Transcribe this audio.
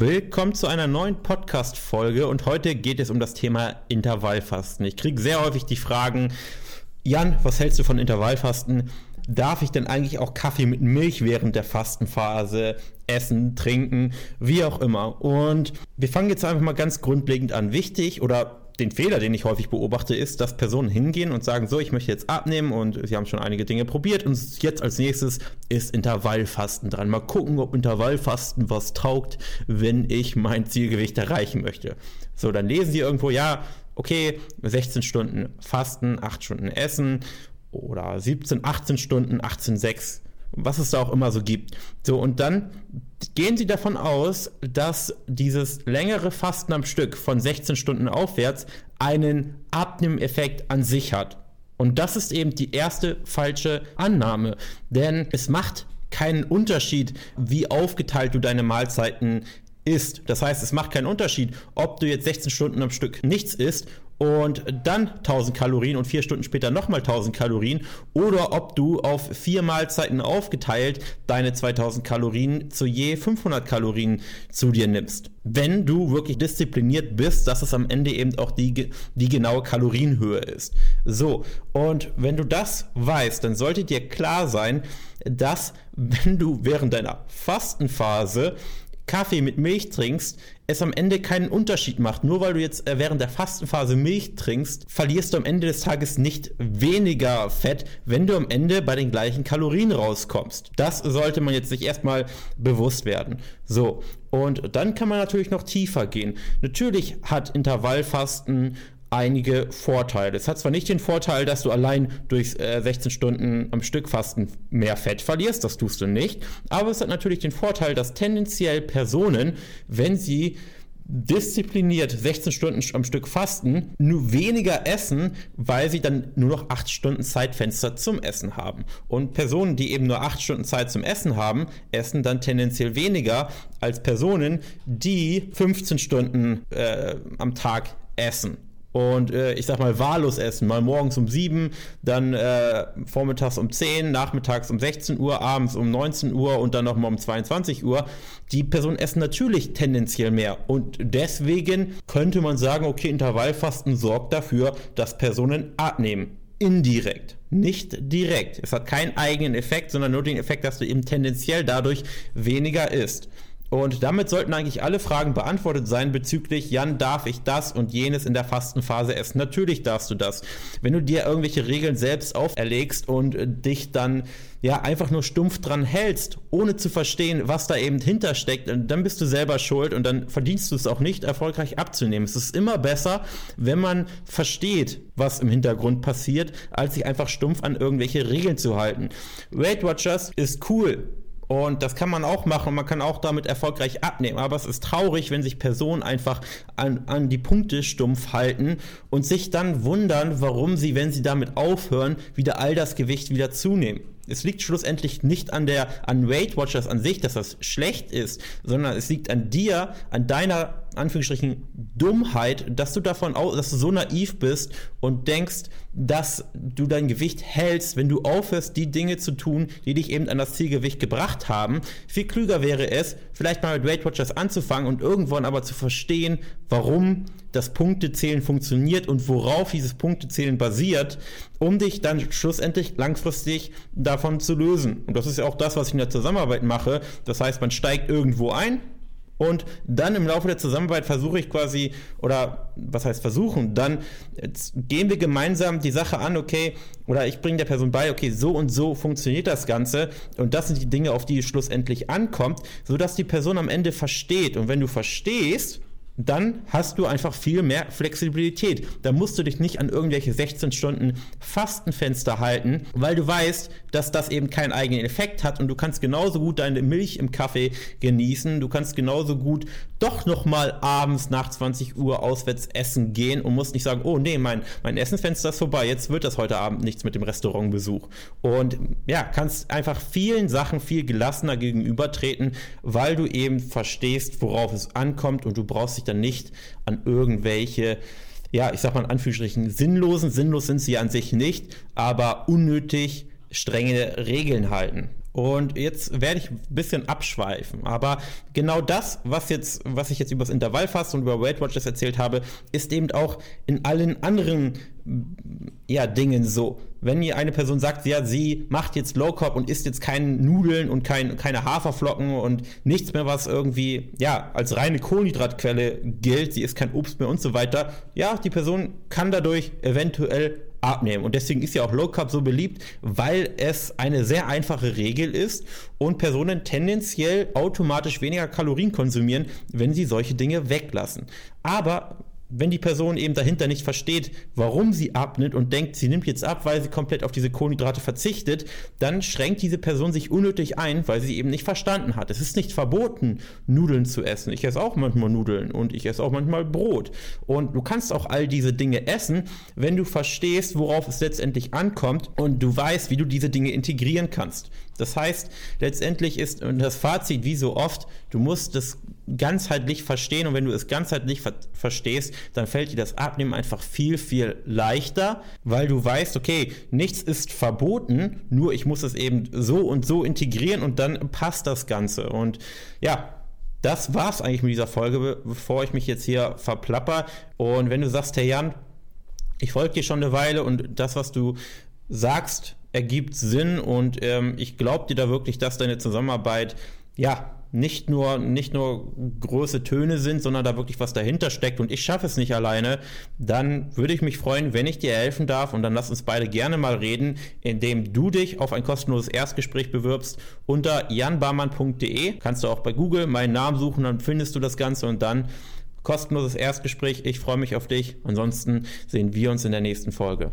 Willkommen zu einer neuen Podcast-Folge und heute geht es um das Thema Intervallfasten. Ich kriege sehr häufig die Fragen, Jan, was hältst du von Intervallfasten? Darf ich denn eigentlich auch Kaffee mit Milch während der Fastenphase essen, trinken, wie auch immer? Und wir fangen jetzt einfach mal ganz grundlegend an. Wichtig oder den Fehler, den ich häufig beobachte, ist, dass Personen hingehen und sagen, so, ich möchte jetzt abnehmen und sie haben schon einige Dinge probiert und jetzt als nächstes ist Intervallfasten dran. Mal gucken, ob Intervallfasten was taugt, wenn ich mein Zielgewicht erreichen möchte. So, dann lesen sie irgendwo, ja, okay, 16 Stunden Fasten, 8 Stunden Essen oder 17, 18 Stunden, 18, 6 was es da auch immer so gibt. So, und dann gehen Sie davon aus, dass dieses längere Fasten am Stück von 16 Stunden aufwärts einen Abnehmeffekt an sich hat. Und das ist eben die erste falsche Annahme, denn es macht keinen Unterschied, wie aufgeteilt du deine Mahlzeiten isst. Das heißt, es macht keinen Unterschied, ob du jetzt 16 Stunden am Stück nichts isst und dann 1000 Kalorien und vier Stunden später nochmal 1000 Kalorien oder ob du auf vier Mahlzeiten aufgeteilt deine 2000 Kalorien zu je 500 Kalorien zu dir nimmst. Wenn du wirklich diszipliniert bist, dass es am Ende eben auch die, die genaue Kalorienhöhe ist. So, und wenn du das weißt, dann sollte dir klar sein, dass wenn du während deiner Fastenphase Kaffee mit Milch trinkst, es am Ende keinen Unterschied macht. Nur weil du jetzt äh, während der Fastenphase Milch trinkst, verlierst du am Ende des Tages nicht weniger Fett, wenn du am Ende bei den gleichen Kalorien rauskommst. Das sollte man jetzt sich erstmal bewusst werden. So, und dann kann man natürlich noch tiefer gehen. Natürlich hat Intervallfasten einige Vorteile. Es hat zwar nicht den Vorteil, dass du allein durch äh, 16 Stunden am Stück Fasten mehr Fett verlierst, das tust du nicht, aber es hat natürlich den Vorteil, dass tendenziell Personen, wenn sie diszipliniert 16 Stunden am Stück fasten, nur weniger essen, weil sie dann nur noch 8 Stunden Zeitfenster zum Essen haben. Und Personen, die eben nur 8 Stunden Zeit zum Essen haben, essen dann tendenziell weniger als Personen, die 15 Stunden äh, am Tag essen und äh, ich sag mal wahllos essen. Mal morgens um 7, dann äh, vormittags um 10, nachmittags um 16 Uhr, abends um 19 Uhr und dann nochmal um 22 Uhr. Die Personen essen natürlich tendenziell mehr. Und deswegen könnte man sagen, okay, Intervallfasten sorgt dafür, dass Personen abnehmen. Indirekt, nicht direkt. Es hat keinen eigenen Effekt, sondern nur den Effekt, dass du eben tendenziell dadurch weniger isst. Und damit sollten eigentlich alle Fragen beantwortet sein bezüglich, Jan, darf ich das und jenes in der Fastenphase essen? Natürlich darfst du das. Wenn du dir irgendwelche Regeln selbst auferlegst und dich dann ja einfach nur stumpf dran hältst, ohne zu verstehen, was da eben hintersteckt, dann bist du selber schuld und dann verdienst du es auch nicht, erfolgreich abzunehmen. Es ist immer besser, wenn man versteht, was im Hintergrund passiert, als sich einfach stumpf an irgendwelche Regeln zu halten. Weight Watchers ist cool und das kann man auch machen. Man kann auch damit erfolgreich abnehmen. Aber es ist traurig, wenn sich Personen einfach an, an die Punkte stumpf halten und sich dann wundern, warum sie, wenn sie damit aufhören, wieder all das Gewicht wieder zunehmen es liegt schlussendlich nicht an der an Weight Watchers an sich, dass das schlecht ist, sondern es liegt an dir, an deiner Anführungsstrichen Dummheit, dass du davon aus, dass du so naiv bist und denkst, dass du dein Gewicht hältst, wenn du aufhörst, die Dinge zu tun, die dich eben an das Zielgewicht gebracht haben. Viel klüger wäre es, vielleicht mal mit Weight Watchers anzufangen und irgendwann aber zu verstehen, warum das Punktezählen funktioniert und worauf dieses Punktezählen basiert, um dich dann schlussendlich langfristig davon zu lösen. Und das ist ja auch das, was ich in der Zusammenarbeit mache. Das heißt, man steigt irgendwo ein, und dann im Laufe der Zusammenarbeit versuche ich quasi, oder was heißt versuchen, dann gehen wir gemeinsam die Sache an, okay, oder ich bringe der Person bei, okay, so und so funktioniert das Ganze und das sind die Dinge, auf die es schlussendlich ankommt, sodass die Person am Ende versteht. Und wenn du verstehst, dann hast du einfach viel mehr Flexibilität. Da musst du dich nicht an irgendwelche 16 Stunden Fastenfenster halten, weil du weißt, dass das eben keinen eigenen Effekt hat und du kannst genauso gut deine Milch im Kaffee genießen. Du kannst genauso gut doch nochmal abends nach 20 Uhr auswärts essen gehen und musst nicht sagen, oh nee, mein, mein Essensfenster ist vorbei, jetzt wird das heute Abend nichts mit dem Restaurantbesuch. Und ja, kannst einfach vielen Sachen viel gelassener gegenübertreten, weil du eben verstehst, worauf es ankommt und du brauchst dich dann nicht an irgendwelche ja, ich sag mal in Anführungsstrichen sinnlosen, sinnlos sind sie an sich nicht, aber unnötig strenge Regeln halten. Und jetzt werde ich ein bisschen abschweifen. Aber genau das, was, jetzt, was ich jetzt über das Intervallfasten und über Weight Watchers erzählt habe, ist eben auch in allen anderen ja, Dingen so. Wenn ihr eine Person sagt, ja, sie macht jetzt Low Carb und isst jetzt keine Nudeln und kein, keine Haferflocken und nichts mehr, was irgendwie ja als reine Kohlenhydratquelle gilt, sie isst kein Obst mehr und so weiter, ja, die Person kann dadurch eventuell abnehmen. Und deswegen ist ja auch Low Carb so beliebt, weil es eine sehr einfache Regel ist und Personen tendenziell automatisch weniger Kalorien konsumieren, wenn sie solche Dinge weglassen. Aber wenn die Person eben dahinter nicht versteht, warum sie abnimmt und denkt, sie nimmt jetzt ab, weil sie komplett auf diese Kohlenhydrate verzichtet, dann schränkt diese Person sich unnötig ein, weil sie eben nicht verstanden hat. Es ist nicht verboten, Nudeln zu essen. Ich esse auch manchmal Nudeln und ich esse auch manchmal Brot. Und du kannst auch all diese Dinge essen, wenn du verstehst, worauf es letztendlich ankommt und du weißt, wie du diese Dinge integrieren kannst. Das heißt, letztendlich ist das Fazit wie so oft, du musst das ganzheitlich verstehen und wenn du es ganzheitlich ver verstehst, dann fällt dir das Abnehmen einfach viel, viel leichter, weil du weißt, okay, nichts ist verboten, nur ich muss es eben so und so integrieren und dann passt das Ganze. Und ja, das war's eigentlich mit dieser Folge, bevor ich mich jetzt hier verplapper. Und wenn du sagst, Herr Jan, ich folge dir schon eine Weile und das, was du sagst, ergibt Sinn und ähm, ich glaube dir da wirklich, dass deine Zusammenarbeit ja nicht nur, nicht nur große Töne sind, sondern da wirklich was dahinter steckt und ich schaffe es nicht alleine, dann würde ich mich freuen, wenn ich dir helfen darf und dann lass uns beide gerne mal reden, indem du dich auf ein kostenloses Erstgespräch bewirbst unter janbarmann.de. Kannst du auch bei Google meinen Namen suchen, dann findest du das Ganze und dann kostenloses Erstgespräch. Ich freue mich auf dich. Ansonsten sehen wir uns in der nächsten Folge.